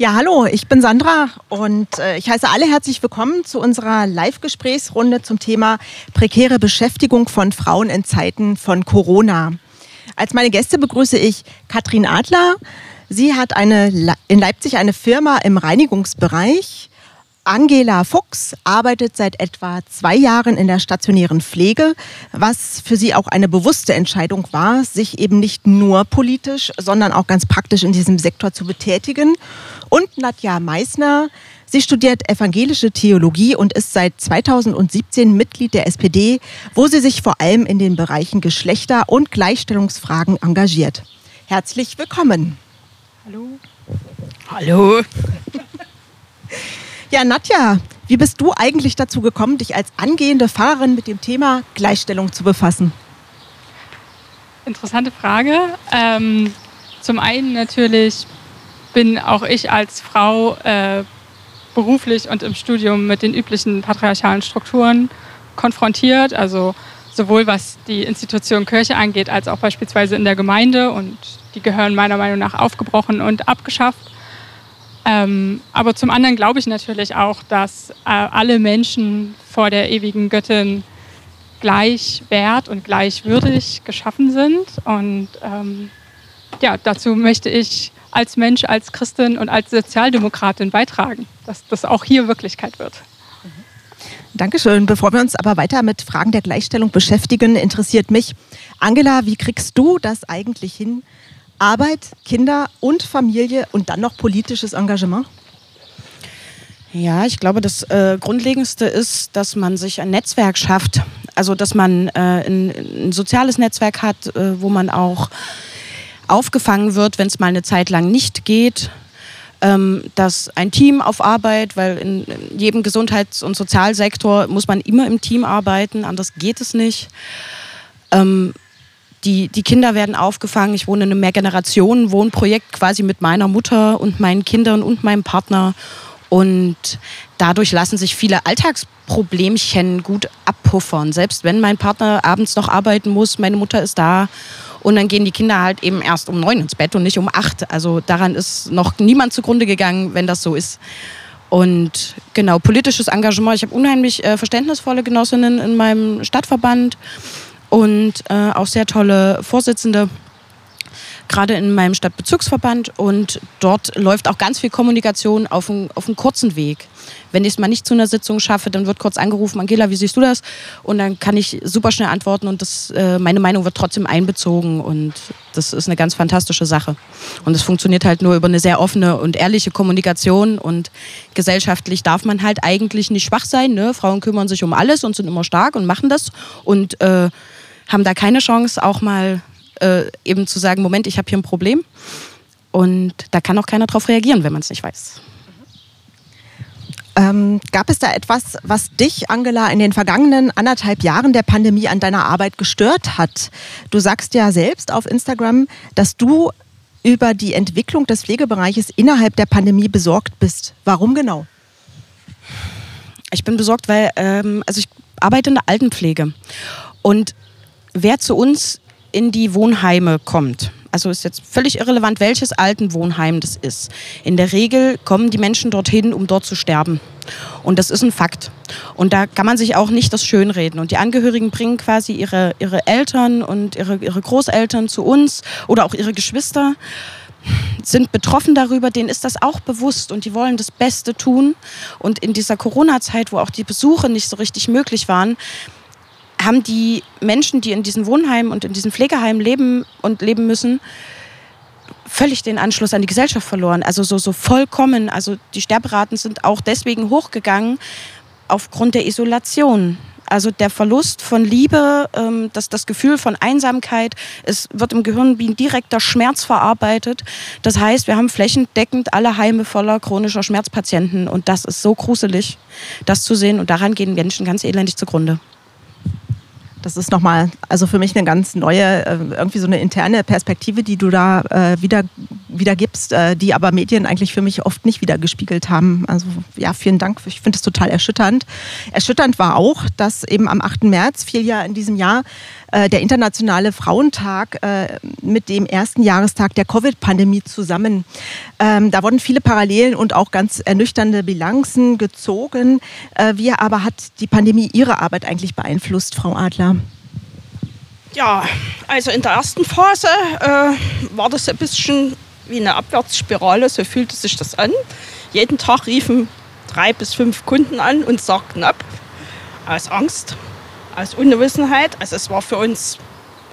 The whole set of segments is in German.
Ja, hallo, ich bin Sandra und äh, ich heiße alle herzlich willkommen zu unserer Live-Gesprächsrunde zum Thema prekäre Beschäftigung von Frauen in Zeiten von Corona. Als meine Gäste begrüße ich Katrin Adler. Sie hat eine, in Leipzig eine Firma im Reinigungsbereich. Angela Fuchs arbeitet seit etwa zwei Jahren in der stationären Pflege, was für sie auch eine bewusste Entscheidung war, sich eben nicht nur politisch, sondern auch ganz praktisch in diesem Sektor zu betätigen. Und Nadja Meissner, sie studiert evangelische Theologie und ist seit 2017 Mitglied der SPD, wo sie sich vor allem in den Bereichen Geschlechter- und Gleichstellungsfragen engagiert. Herzlich willkommen. Hallo. Hallo. Ja, Nadja, wie bist du eigentlich dazu gekommen, dich als angehende Fahrerin mit dem Thema Gleichstellung zu befassen? Interessante Frage. Ähm, zum einen natürlich bin auch ich als Frau äh, beruflich und im Studium mit den üblichen patriarchalen Strukturen konfrontiert. Also sowohl was die Institution Kirche angeht, als auch beispielsweise in der Gemeinde. Und die gehören meiner Meinung nach aufgebrochen und abgeschafft. Ähm, aber zum anderen glaube ich natürlich auch, dass äh, alle Menschen vor der ewigen Göttin gleich wert und gleichwürdig geschaffen sind. Und ähm, ja, dazu möchte ich als Mensch, als Christin und als Sozialdemokratin beitragen, dass das auch hier Wirklichkeit wird. Dankeschön. Bevor wir uns aber weiter mit Fragen der Gleichstellung beschäftigen, interessiert mich, Angela, wie kriegst du das eigentlich hin, Arbeit, Kinder und Familie und dann noch politisches Engagement? Ja, ich glaube, das äh, Grundlegendste ist, dass man sich ein Netzwerk schafft. Also, dass man äh, ein, ein, soziales Netzwerk hat, äh, wo man auch aufgefangen wird, wenn es mal eine Zeit lang nicht geht. Ähm, dass ein Team auf Arbeit, weil in, in jedem Gesundheits- und Sozialsektor muss man immer im Team arbeiten, anders geht es nicht. Ähm, die, die Kinder werden aufgefangen. Ich wohne in einem Mehrgenerationen-Wohnprojekt quasi mit meiner Mutter und meinen Kindern und meinem Partner. Und dadurch lassen sich viele Alltagsproblemchen gut abpuffern. Selbst wenn mein Partner abends noch arbeiten muss, meine Mutter ist da. Und dann gehen die Kinder halt eben erst um neun ins Bett und nicht um acht. Also daran ist noch niemand zugrunde gegangen, wenn das so ist. Und genau, politisches Engagement. Ich habe unheimlich äh, verständnisvolle Genossinnen in meinem Stadtverband und äh, auch sehr tolle Vorsitzende, gerade in meinem Stadtbezirksverband. Und dort läuft auch ganz viel Kommunikation auf einem auf kurzen Weg. Wenn ich es mal nicht zu einer Sitzung schaffe, dann wird kurz angerufen, Angela, wie siehst du das? Und dann kann ich super schnell antworten und das, äh, meine Meinung wird trotzdem einbezogen und das ist eine ganz fantastische Sache. Und es funktioniert halt nur über eine sehr offene und ehrliche Kommunikation und gesellschaftlich darf man halt eigentlich nicht schwach sein. Ne? Frauen kümmern sich um alles und sind immer stark und machen das und äh, haben da keine Chance, auch mal äh, eben zu sagen, Moment, ich habe hier ein Problem. Und da kann auch keiner darauf reagieren, wenn man es nicht weiß. Ähm, gab es da etwas, was dich, Angela, in den vergangenen anderthalb Jahren der Pandemie an deiner Arbeit gestört hat? Du sagst ja selbst auf Instagram, dass du über die Entwicklung des Pflegebereiches innerhalb der Pandemie besorgt bist. Warum genau? Ich bin besorgt, weil ähm, also ich arbeite in der Altenpflege und wer zu uns in die Wohnheime kommt, also ist jetzt völlig irrelevant, welches Altenwohnheim das ist. In der Regel kommen die Menschen dorthin, um dort zu sterben. Und das ist ein Fakt. Und da kann man sich auch nicht das schönreden. Und die Angehörigen bringen quasi ihre, ihre Eltern und ihre, ihre Großeltern zu uns oder auch ihre Geschwister sind betroffen darüber, denen ist das auch bewusst und die wollen das Beste tun. Und in dieser Corona-Zeit, wo auch die Besuche nicht so richtig möglich waren, haben die Menschen, die in diesen Wohnheimen und in diesen Pflegeheimen leben und leben müssen, völlig den Anschluss an die Gesellschaft verloren. Also so, so vollkommen. Also die Sterberaten sind auch deswegen hochgegangen aufgrund der Isolation. Also der Verlust von Liebe, ähm, das, das Gefühl von Einsamkeit, es wird im Gehirn wie ein direkter Schmerz verarbeitet. Das heißt, wir haben flächendeckend alle Heime voller chronischer Schmerzpatienten und das ist so gruselig, das zu sehen und daran gehen Menschen ganz elendig zugrunde. Das ist nochmal, also für mich eine ganz neue, äh, irgendwie so eine interne Perspektive, die du da äh, wieder, wieder gibst, äh, die aber Medien eigentlich für mich oft nicht wieder gespiegelt haben. Also ja, vielen Dank. Ich finde es total erschütternd. Erschütternd war auch, dass eben am 8. März, viel Jahr in diesem Jahr, der Internationale Frauentag mit dem ersten Jahrestag der Covid-Pandemie zusammen. Ähm, da wurden viele Parallelen und auch ganz ernüchternde Bilanzen gezogen. Wie aber hat die Pandemie Ihre Arbeit eigentlich beeinflusst, Frau Adler? Ja, also in der ersten Phase äh, war das ein bisschen wie eine Abwärtsspirale, so fühlte sich das an. Jeden Tag riefen drei bis fünf Kunden an und sagten ab, aus Angst, aus Unwissenheit. Also es war für uns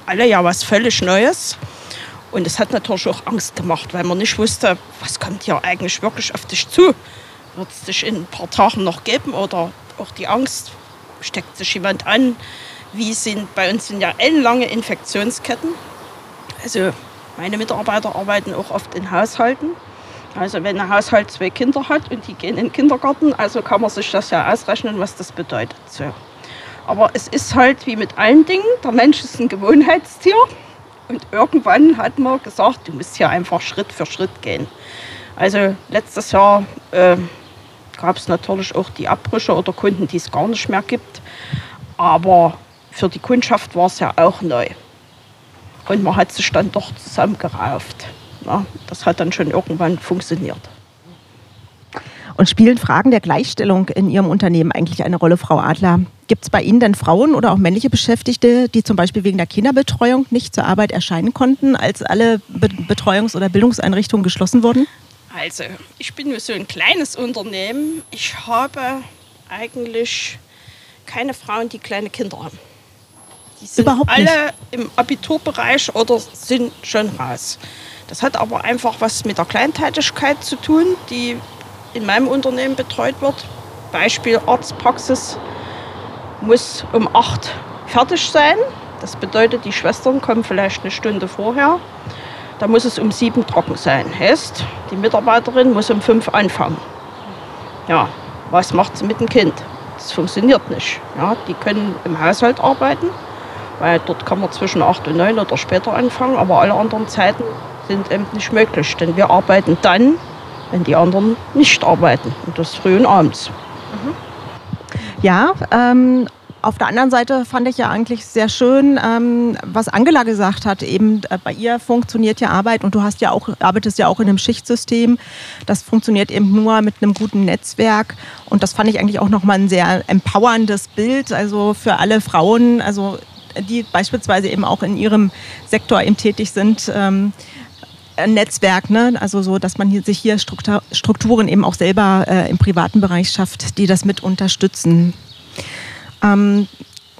alle ja was völlig Neues. Und es hat natürlich auch Angst gemacht, weil man nicht wusste, was kommt hier eigentlich wirklich auf dich zu. Wird es dich in ein paar Tagen noch geben oder auch die Angst, steckt sich jemand an? Wie sind bei uns sind ja ellenlange Infektionsketten. Also meine Mitarbeiter arbeiten auch oft in Haushalten. Also wenn ein Haushalt zwei Kinder hat und die gehen in den Kindergarten, also kann man sich das ja ausrechnen, was das bedeutet. So. Aber es ist halt wie mit allen Dingen, der Mensch ist ein Gewohnheitstier. Und irgendwann hat man gesagt, du musst hier einfach Schritt für Schritt gehen. Also letztes Jahr äh, gab es natürlich auch die Abbrüche oder Kunden, die es gar nicht mehr gibt. Aber für die Kundschaft war es ja auch neu. Und man hat sich dann doch zusammengerauft. Ja, das hat dann schon irgendwann funktioniert. Und spielen Fragen der Gleichstellung in Ihrem Unternehmen eigentlich eine Rolle, Frau Adler? Gibt es bei Ihnen denn Frauen oder auch männliche Beschäftigte, die zum Beispiel wegen der Kinderbetreuung nicht zur Arbeit erscheinen konnten, als alle Be Betreuungs- oder Bildungseinrichtungen geschlossen wurden? Also, ich bin nur so ein kleines Unternehmen. Ich habe eigentlich keine Frauen, die kleine Kinder haben. Die sind Überhaupt alle nicht. im Abiturbereich oder sind schon raus. Das hat aber einfach was mit der Kleintätigkeit zu tun, die in meinem Unternehmen betreut wird. Beispiel Arztpraxis muss um 8 fertig sein. Das bedeutet, die Schwestern kommen vielleicht eine Stunde vorher. Da muss es um 7 trocken sein. Heißt, die Mitarbeiterin muss um 5 anfangen. Ja, was macht sie mit dem Kind? Das funktioniert nicht. Ja, die können im Haushalt arbeiten, weil dort kann man zwischen 8 und 9 oder später anfangen, aber alle anderen Zeiten sind eben nicht möglich. Denn wir arbeiten dann, wenn die anderen nicht arbeiten. Und das früh und abends. Mhm. Ja, ähm, auf der anderen Seite fand ich ja eigentlich sehr schön, ähm, was Angela gesagt hat. Eben äh, bei ihr funktioniert ja Arbeit und du hast ja auch, arbeitest ja auch in einem Schichtsystem. Das funktioniert eben nur mit einem guten Netzwerk. Und das fand ich eigentlich auch nochmal ein sehr empowerndes Bild. Also für alle Frauen, also die beispielsweise eben auch in ihrem Sektor eben tätig sind. Ähm, ein Netzwerk, ne? also so, dass man hier, sich hier Strukturen eben auch selber äh, im privaten Bereich schafft, die das mit unterstützen. Ähm,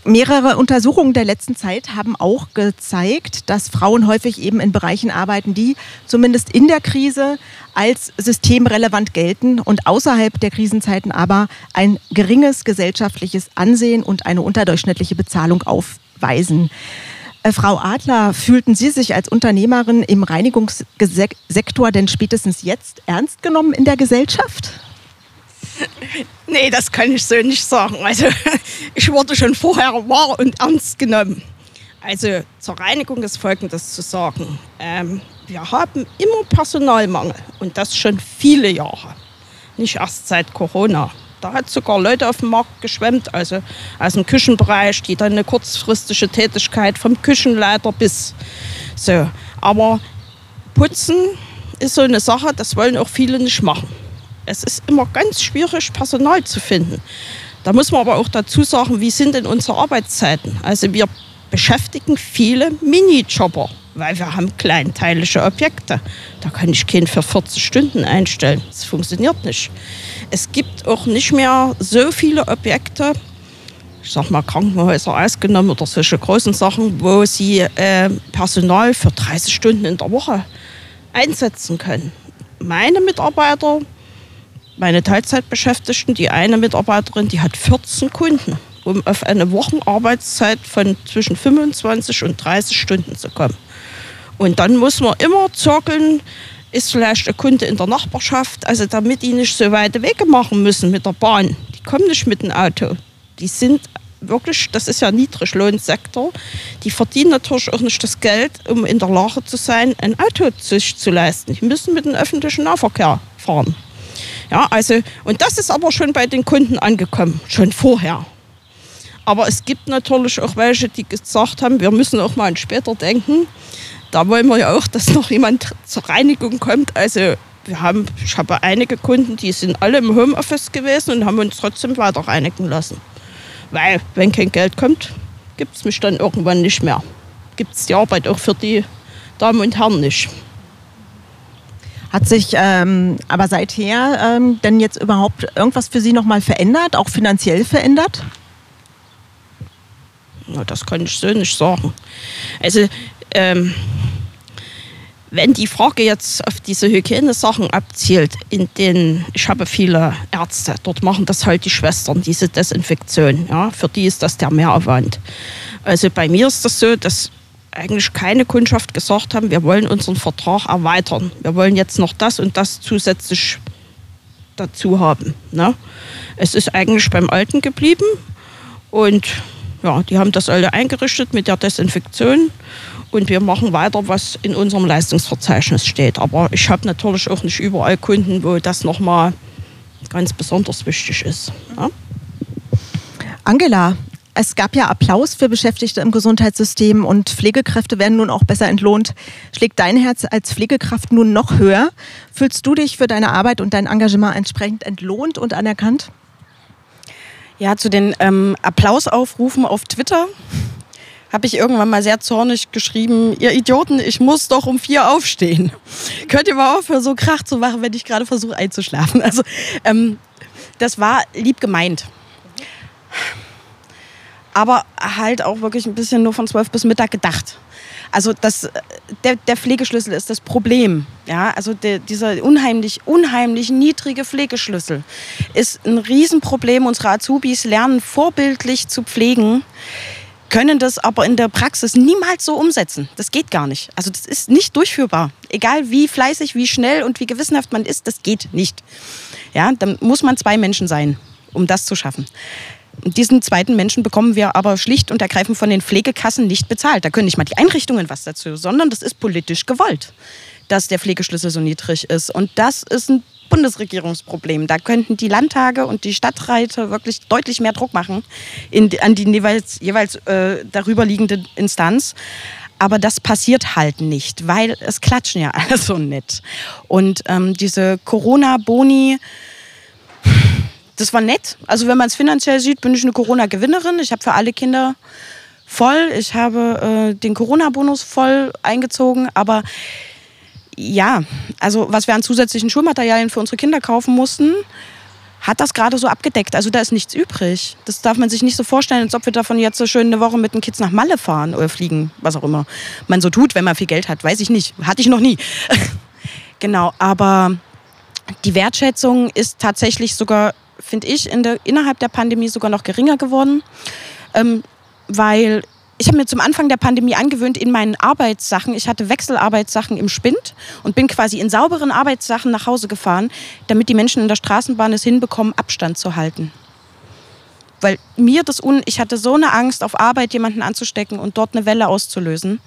mehrere Untersuchungen der letzten Zeit haben auch gezeigt, dass Frauen häufig eben in Bereichen arbeiten, die zumindest in der Krise als systemrelevant gelten und außerhalb der Krisenzeiten aber ein geringes gesellschaftliches Ansehen und eine unterdurchschnittliche Bezahlung aufweisen. Äh, Frau Adler, fühlten Sie sich als Unternehmerin im Reinigungssektor denn spätestens jetzt ernst genommen in der Gesellschaft? Nee, das kann ich so nicht sagen. Also ich wurde schon vorher wahr und ernst genommen. Also zur Reinigung ist Folgendes zu sagen. Ähm, wir haben immer Personalmangel und das schon viele Jahre. Nicht erst seit Corona. Da hat sogar Leute auf dem Markt geschwemmt, also aus dem Küchenbereich, die dann eine kurzfristige Tätigkeit vom Küchenleiter bis so. Aber Putzen ist so eine Sache, das wollen auch viele nicht machen. Es ist immer ganz schwierig, Personal zu finden. Da muss man aber auch dazu sagen, wie sind denn unsere Arbeitszeiten? Also wir beschäftigen viele Minijobber, weil wir haben kleinteilige Objekte. Da kann ich keinen für 40 Stunden einstellen. Das funktioniert nicht. Es gibt auch nicht mehr so viele Objekte, ich sag mal Krankenhäuser ausgenommen oder solche großen Sachen, wo sie äh, Personal für 30 Stunden in der Woche einsetzen können. Meine Mitarbeiter, meine Teilzeitbeschäftigten, die eine Mitarbeiterin, die hat 14 Kunden, um auf eine Wochenarbeitszeit von zwischen 25 und 30 Stunden zu kommen. Und dann muss man immer zirkeln, ist vielleicht ein Kunde in der Nachbarschaft, also damit die nicht so weite Wege machen müssen mit der Bahn. Die kommen nicht mit dem Auto. Die sind wirklich, das ist ja Niedriglohnsektor, die verdienen natürlich auch nicht das Geld, um in der Lage zu sein, ein Auto sich zu leisten. Die müssen mit dem öffentlichen Nahverkehr fahren. Ja, also, und das ist aber schon bei den Kunden angekommen, schon vorher. Aber es gibt natürlich auch welche, die gesagt haben, wir müssen auch mal später denken. Da wollen wir ja auch, dass noch jemand zur Reinigung kommt. Also wir haben, ich habe einige Kunden, die sind alle im Homeoffice gewesen und haben uns trotzdem weiter reinigen lassen. Weil, wenn kein Geld kommt, gibt es mich dann irgendwann nicht mehr. Gibt es die Arbeit auch für die Damen und Herren nicht. Hat sich ähm, aber seither ähm, denn jetzt überhaupt irgendwas für Sie nochmal verändert, auch finanziell verändert? Na, das kann ich so nicht sagen. Also, ähm, wenn die Frage jetzt auf diese Hygienesachen abzielt, in denen ich habe viele Ärzte, dort machen das halt die Schwestern, diese Desinfektion. Ja, für die ist das der Mehraufwand. Also bei mir ist das so, dass eigentlich keine Kundschaft gesagt haben, wir wollen unseren Vertrag erweitern. Wir wollen jetzt noch das und das zusätzlich dazu haben. Ne? Es ist eigentlich beim Alten geblieben und ja, die haben das alle eingerichtet mit der Desinfektion und wir machen weiter, was in unserem Leistungsverzeichnis steht. Aber ich habe natürlich auch nicht überall Kunden, wo das nochmal ganz besonders wichtig ist. Ja? Angela, es gab ja Applaus für Beschäftigte im Gesundheitssystem und Pflegekräfte werden nun auch besser entlohnt. Schlägt dein Herz als Pflegekraft nun noch höher? Fühlst du dich für deine Arbeit und dein Engagement entsprechend entlohnt und anerkannt? Ja, zu den ähm, Applausaufrufen auf Twitter habe ich irgendwann mal sehr zornig geschrieben, ihr Idioten, ich muss doch um vier aufstehen. Könnt ihr mal aufhören, so Krach zu machen, wenn ich gerade versuche einzuschlafen? Also ähm, das war lieb gemeint. Aber halt auch wirklich ein bisschen nur von zwölf bis Mittag gedacht. Also das, der, der Pflegeschlüssel ist das Problem. Ja, also der, dieser unheimlich, unheimlich niedrige Pflegeschlüssel ist ein Riesenproblem. Unsere Azubis lernen vorbildlich zu pflegen können das aber in der Praxis niemals so umsetzen. Das geht gar nicht. Also das ist nicht durchführbar. Egal wie fleißig, wie schnell und wie gewissenhaft man ist, das geht nicht. Ja, dann muss man zwei Menschen sein, um das zu schaffen. Diesen zweiten Menschen bekommen wir aber schlicht und ergreifend von den Pflegekassen nicht bezahlt. Da können nicht mal die Einrichtungen was dazu, sondern das ist politisch gewollt, dass der Pflegeschlüssel so niedrig ist. Und das ist ein Bundesregierungsproblem. Da könnten die Landtage und die Stadträte wirklich deutlich mehr Druck machen in, an die jeweils, jeweils äh, darüber liegende Instanz. Aber das passiert halt nicht, weil es klatschen ja alle so nett. Und ähm, diese Corona-Boni, das war nett. Also wenn man es finanziell sieht, bin ich eine Corona-Gewinnerin. Ich habe für alle Kinder voll. Ich habe äh, den Corona-Bonus voll eingezogen. Aber ja, also was wir an zusätzlichen Schulmaterialien für unsere Kinder kaufen mussten, hat das gerade so abgedeckt. Also da ist nichts übrig. Das darf man sich nicht so vorstellen, als ob wir davon jetzt so schön eine Woche mit den Kids nach Malle fahren oder fliegen, was auch immer man so tut, wenn man viel Geld hat. Weiß ich nicht. Hatte ich noch nie. genau, aber die Wertschätzung ist tatsächlich sogar, finde ich, in der, innerhalb der Pandemie sogar noch geringer geworden. Ähm, weil ich habe mir zum Anfang der Pandemie angewöhnt, in meinen Arbeitssachen, ich hatte Wechselarbeitssachen im Spind und bin quasi in sauberen Arbeitssachen nach Hause gefahren, damit die Menschen in der Straßenbahn es hinbekommen, Abstand zu halten. Weil mir das un ich hatte so eine Angst, auf Arbeit jemanden anzustecken und dort eine Welle auszulösen.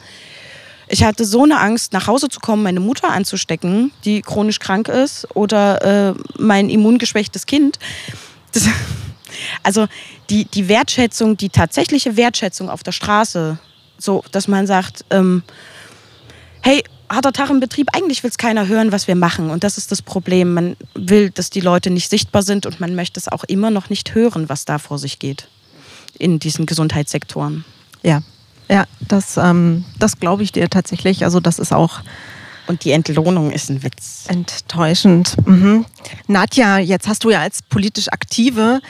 Ich hatte so eine Angst, nach Hause zu kommen, meine Mutter anzustecken, die chronisch krank ist, oder äh, mein immungeschwächtes Kind. Das, also die, die Wertschätzung, die tatsächliche Wertschätzung auf der Straße, so dass man sagt, ähm, hey, harter Tag im Betrieb, eigentlich will es keiner hören, was wir machen. Und das ist das Problem. Man will, dass die Leute nicht sichtbar sind und man möchte es auch immer noch nicht hören, was da vor sich geht in diesen Gesundheitssektoren. Ja, ja, das, ähm, das glaube ich dir tatsächlich. Also das ist auch und die Entlohnung ist ein Witz. Enttäuschend. Mhm. Nadja, jetzt hast du ja als politisch Aktive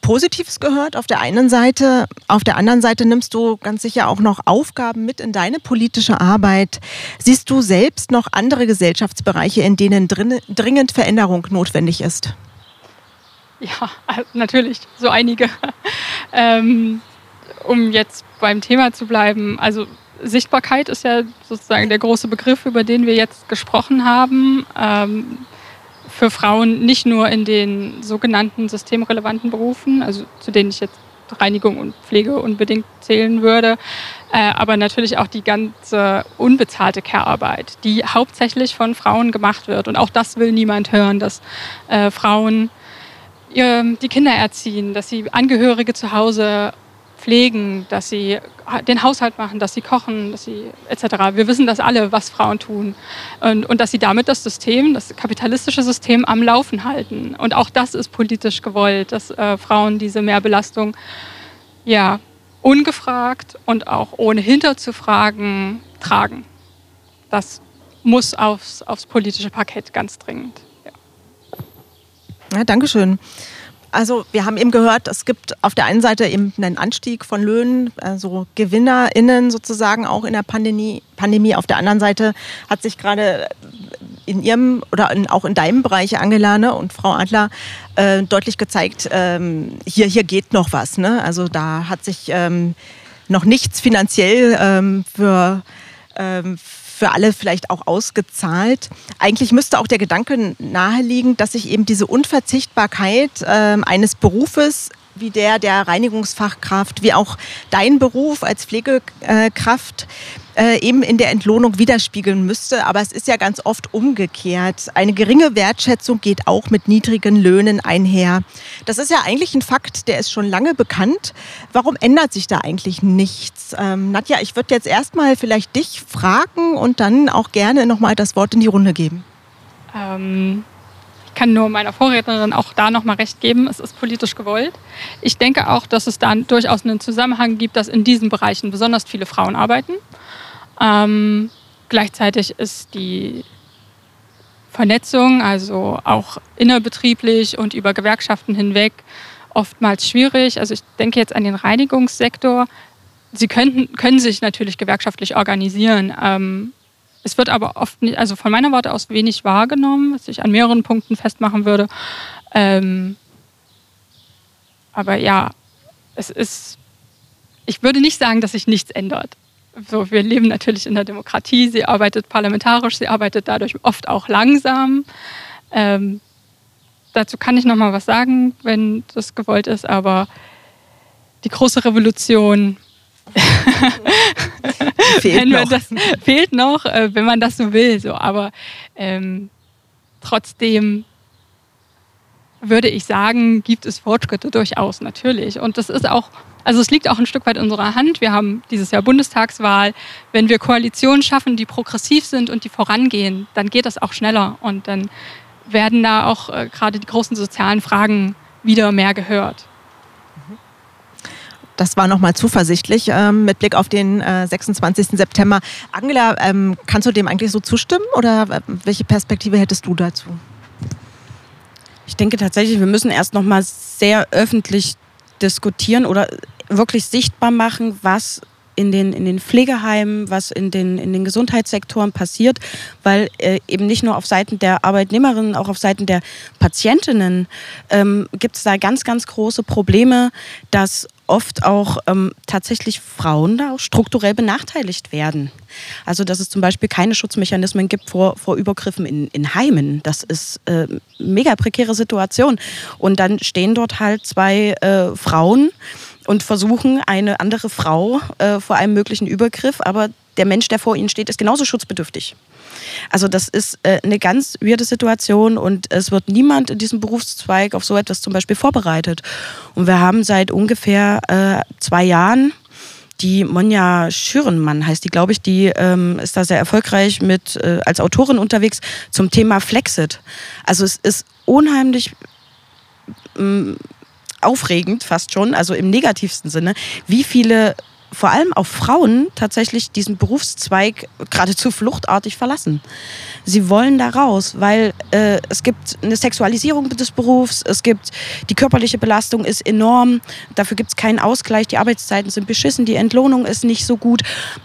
Positives gehört auf der einen Seite. Auf der anderen Seite nimmst du ganz sicher auch noch Aufgaben mit in deine politische Arbeit. Siehst du selbst noch andere Gesellschaftsbereiche, in denen dringend Veränderung notwendig ist? Ja, natürlich, so einige. ähm, um jetzt beim Thema zu bleiben, also Sichtbarkeit ist ja sozusagen der große Begriff, über den wir jetzt gesprochen haben. Ähm, für Frauen nicht nur in den sogenannten systemrelevanten Berufen, also zu denen ich jetzt Reinigung und Pflege unbedingt zählen würde. Äh, aber natürlich auch die ganze unbezahlte Care-Arbeit, die hauptsächlich von Frauen gemacht wird. Und auch das will niemand hören, dass äh, Frauen ihr, die Kinder erziehen, dass sie Angehörige zu Hause pflegen, dass sie den Haushalt machen, dass sie kochen, dass sie etc. Wir wissen das alle, was Frauen tun und, und dass sie damit das System, das kapitalistische System am Laufen halten. Und auch das ist politisch gewollt, dass äh, Frauen diese Mehrbelastung ja ungefragt und auch ohne hinterzufragen tragen. Das muss aufs, aufs politische Parkett ganz dringend. Ja, ja Dankeschön. Also wir haben eben gehört, es gibt auf der einen Seite eben einen Anstieg von Löhnen, also GewinnerInnen sozusagen auch in der Pandemie. Pandemie. Auf der anderen Seite hat sich gerade in Ihrem oder in, auch in deinem Bereich, Angela ne, und Frau Adler, äh, deutlich gezeigt, ähm, hier, hier geht noch was. Ne? Also da hat sich ähm, noch nichts finanziell ähm, für ähm, für alle vielleicht auch ausgezahlt. Eigentlich müsste auch der Gedanke naheliegen, dass sich eben diese Unverzichtbarkeit äh, eines Berufes wie der der Reinigungsfachkraft, wie auch dein Beruf als Pflegekraft äh, eben in der Entlohnung widerspiegeln müsste. Aber es ist ja ganz oft umgekehrt. Eine geringe Wertschätzung geht auch mit niedrigen Löhnen einher. Das ist ja eigentlich ein Fakt, der ist schon lange bekannt. Warum ändert sich da eigentlich nichts? Ähm, Nadja, ich würde jetzt erstmal vielleicht dich fragen und dann auch gerne nochmal das Wort in die Runde geben. Ähm, kann nur meiner Vorrednerin auch da nochmal recht geben. Es ist politisch gewollt. Ich denke auch, dass es da durchaus einen Zusammenhang gibt, dass in diesen Bereichen besonders viele Frauen arbeiten. Ähm, gleichzeitig ist die Vernetzung, also auch innerbetrieblich und über Gewerkschaften hinweg, oftmals schwierig. Also ich denke jetzt an den Reinigungssektor. Sie könnten, können sich natürlich gewerkschaftlich organisieren. Ähm, es wird aber oft nicht, also von meiner Warte aus wenig wahrgenommen, was ich an mehreren Punkten festmachen würde. Ähm, aber ja, es ist, ich würde nicht sagen, dass sich nichts ändert so, wir leben natürlich in der Demokratie. Sie arbeitet parlamentarisch, sie arbeitet dadurch oft auch langsam. Ähm, dazu kann ich noch mal was sagen, wenn das gewollt ist, aber die große Revolution fehlt, noch. Das, fehlt noch, äh, wenn man das so will. So. Aber ähm, trotzdem würde ich sagen, gibt es Fortschritte durchaus natürlich. Und das ist auch also es liegt auch ein Stück weit in unserer Hand. Wir haben dieses Jahr Bundestagswahl. Wenn wir Koalitionen schaffen, die progressiv sind und die vorangehen, dann geht das auch schneller und dann werden da auch äh, gerade die großen sozialen Fragen wieder mehr gehört. Das war nochmal zuversichtlich ähm, mit Blick auf den äh, 26. September. Angela, ähm, kannst du dem eigentlich so zustimmen oder äh, welche Perspektive hättest du dazu? Ich denke tatsächlich, wir müssen erst nochmal sehr öffentlich diskutieren oder wirklich sichtbar machen, was in den, in den Pflegeheimen, was in den, in den Gesundheitssektoren passiert, weil äh, eben nicht nur auf Seiten der Arbeitnehmerinnen, auch auf Seiten der Patientinnen ähm, gibt es da ganz, ganz große Probleme, dass oft auch ähm, tatsächlich Frauen da auch strukturell benachteiligt werden. Also dass es zum Beispiel keine Schutzmechanismen gibt vor, vor Übergriffen in, in Heimen. Das ist äh, mega prekäre Situation. Und dann stehen dort halt zwei äh, Frauen, und versuchen eine andere Frau äh, vor einem möglichen Übergriff, aber der Mensch, der vor ihnen steht, ist genauso schutzbedürftig. Also das ist äh, eine ganz weirde Situation und es wird niemand in diesem Berufszweig auf so etwas zum Beispiel vorbereitet. Und wir haben seit ungefähr äh, zwei Jahren die Monja Schürenmann heißt die, glaube ich, die ähm, ist da sehr erfolgreich mit äh, als Autorin unterwegs zum Thema Flexit. Also es ist unheimlich ähm, aufregend fast schon, also im negativsten Sinne, wie viele vor allem auch Frauen tatsächlich diesen Berufszweig geradezu fluchtartig verlassen. Sie wollen da raus, weil äh, es gibt eine Sexualisierung des Berufs, es gibt die körperliche Belastung ist enorm, dafür gibt es keinen Ausgleich, die Arbeitszeiten sind beschissen, die Entlohnung ist nicht so gut.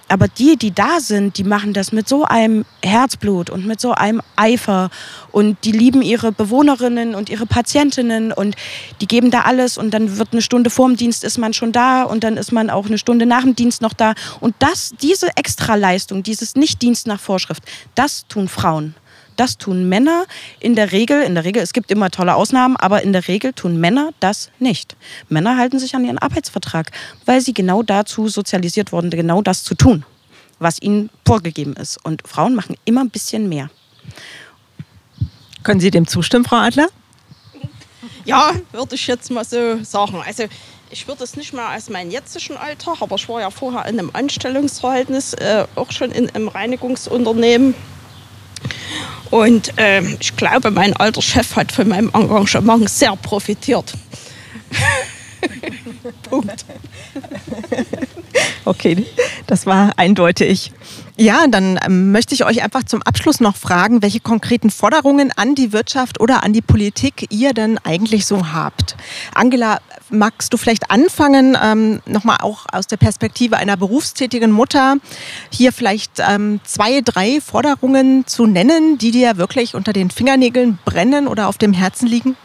Aber die, die da sind, die machen das mit so einem Herzblut und mit so einem Eifer und die lieben ihre Bewohnerinnen und ihre Patientinnen und die geben da alles und dann wird eine Stunde vorm Dienst ist man schon da und dann ist man auch eine Stunde nach dem Dienst noch da. Und das, diese Extraleistung, dieses Nichtdienst nach Vorschrift, das tun Frauen. Das tun Männer in der Regel, in der Regel, es gibt immer tolle Ausnahmen, aber in der Regel tun Männer das nicht. Männer halten sich an ihren Arbeitsvertrag, weil sie genau dazu sozialisiert wurden, genau das zu tun, was ihnen vorgegeben ist. Und Frauen machen immer ein bisschen mehr. Können Sie dem zustimmen, Frau Adler? Ja, würde ich jetzt mal so sagen. Also ich würde es nicht mehr als mein jetzigen Alter, aber ich war ja vorher in einem Anstellungsverhältnis, äh, auch schon in einem Reinigungsunternehmen. Und äh, ich glaube, mein alter Chef hat von meinem Engagement sehr profitiert. Punkt. Okay, das war eindeutig. Ja, dann ähm, möchte ich euch einfach zum Abschluss noch fragen, welche konkreten Forderungen an die Wirtschaft oder an die Politik ihr denn eigentlich so habt. Angela, magst du vielleicht anfangen, ähm, nochmal auch aus der Perspektive einer berufstätigen Mutter, hier vielleicht ähm, zwei, drei Forderungen zu nennen, die dir wirklich unter den Fingernägeln brennen oder auf dem Herzen liegen?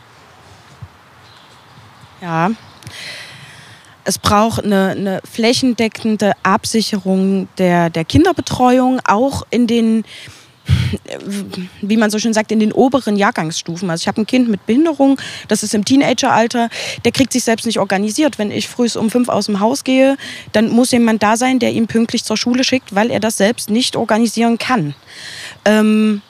Ja, es braucht eine, eine flächendeckende Absicherung der, der Kinderbetreuung, auch in den wie man so schön sagt, in den oberen Jahrgangsstufen. Also ich habe ein Kind mit Behinderung, das ist im Teenageralter, der kriegt sich selbst nicht organisiert. Wenn ich früh um fünf aus dem Haus gehe, dann muss jemand da sein, der ihn pünktlich zur Schule schickt, weil er das selbst nicht organisieren kann. Ähm,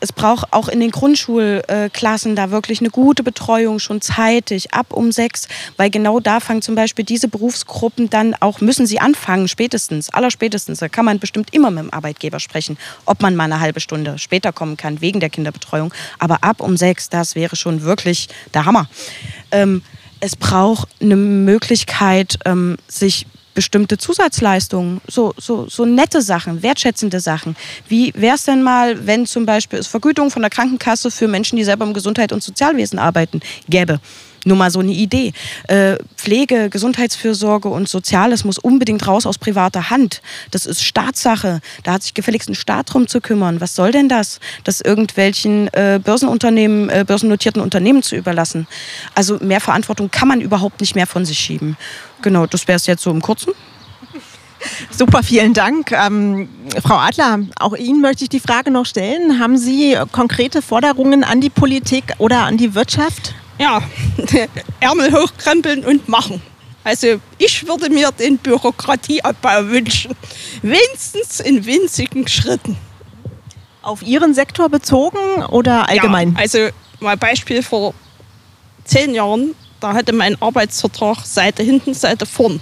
es braucht auch in den Grundschulklassen da wirklich eine gute Betreuung schon zeitig, ab um sechs, weil genau da fangen zum Beispiel diese Berufsgruppen dann auch, müssen sie anfangen, spätestens, allerspätestens. Da kann man bestimmt immer mit dem Arbeitgeber sprechen, ob man mal eine halbe Stunde später kommen kann, wegen der Kinderbetreuung. Aber ab um sechs, das wäre schon wirklich der Hammer. Ähm, es braucht eine Möglichkeit, ähm, sich bestimmte Zusatzleistungen, so, so, so nette Sachen, wertschätzende Sachen. Wie wäre es denn mal, wenn zum Beispiel es Vergütung von der Krankenkasse für Menschen, die selber im Gesundheit- und Sozialwesen arbeiten, gäbe? Nur mal so eine Idee. Äh, Pflege, Gesundheitsfürsorge und Soziales muss unbedingt raus aus privater Hand. Das ist Staatssache. Da hat sich gefälligst ein Staat drum zu kümmern. Was soll denn das? Das irgendwelchen äh, Börsenunternehmen, äh, börsennotierten Unternehmen zu überlassen. Also mehr Verantwortung kann man überhaupt nicht mehr von sich schieben. Genau, das wäre es jetzt so im Kurzen. Super, vielen Dank. Ähm, Frau Adler, auch Ihnen möchte ich die Frage noch stellen. Haben Sie konkrete Forderungen an die Politik oder an die Wirtschaft? Ja, Ärmel hochkrempeln und machen. Also ich würde mir den Bürokratieabbau wünschen. Wenigstens in winzigen Schritten. Auf Ihren Sektor bezogen oder allgemein? Ja, also mal Beispiel vor zehn Jahren da hatte mein Arbeitsvertrag Seite hinten, Seite vorn.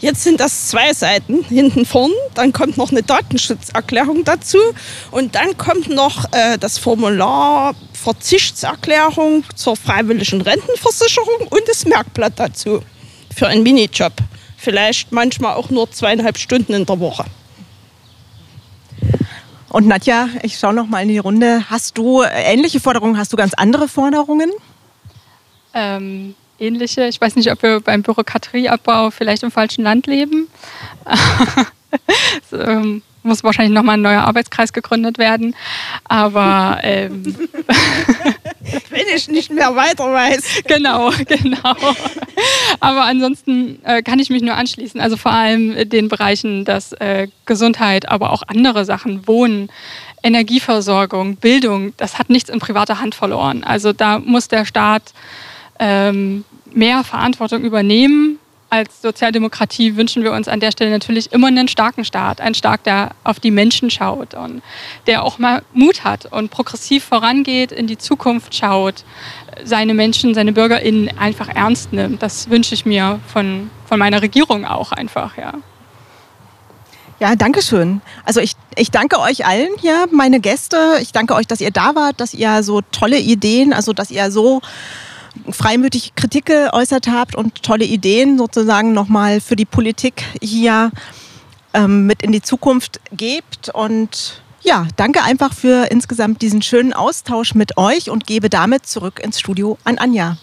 Jetzt sind das zwei Seiten, hinten vorn, dann kommt noch eine Datenschutzerklärung dazu und dann kommt noch äh, das Formular Verzichtserklärung zur freiwilligen Rentenversicherung und das Merkblatt dazu für einen Minijob. Vielleicht manchmal auch nur zweieinhalb Stunden in der Woche. Und Nadja, ich schaue noch mal in die Runde. Hast du ähnliche Forderungen? Hast du ganz andere Forderungen? Ähm, ähnliche. Ich weiß nicht, ob wir beim Bürokratieabbau vielleicht im falschen Land leben. so, ähm, muss wahrscheinlich nochmal ein neuer Arbeitskreis gegründet werden. Aber ähm, wenn ich nicht mehr weiter weiß. Genau, genau. Aber ansonsten äh, kann ich mich nur anschließen. Also vor allem den Bereichen, dass äh, Gesundheit, aber auch andere Sachen, Wohnen, Energieversorgung, Bildung, das hat nichts in privater Hand verloren. Also da muss der Staat ähm, mehr Verantwortung übernehmen. Als Sozialdemokratie wünschen wir uns an der Stelle natürlich immer einen starken Staat, einen Staat, der auf die Menschen schaut und der auch mal Mut hat und progressiv vorangeht, in die Zukunft schaut, seine Menschen, seine BürgerInnen einfach ernst nimmt. Das wünsche ich mir von, von meiner Regierung auch einfach, ja. Ja, danke schön. Also ich, ich danke euch allen hier, meine Gäste. Ich danke euch, dass ihr da wart, dass ihr so tolle Ideen, also dass ihr so freimütig Kritik geäußert habt und tolle Ideen sozusagen nochmal für die Politik hier ähm, mit in die Zukunft gebt. Und ja, danke einfach für insgesamt diesen schönen Austausch mit euch und gebe damit zurück ins Studio an Anja.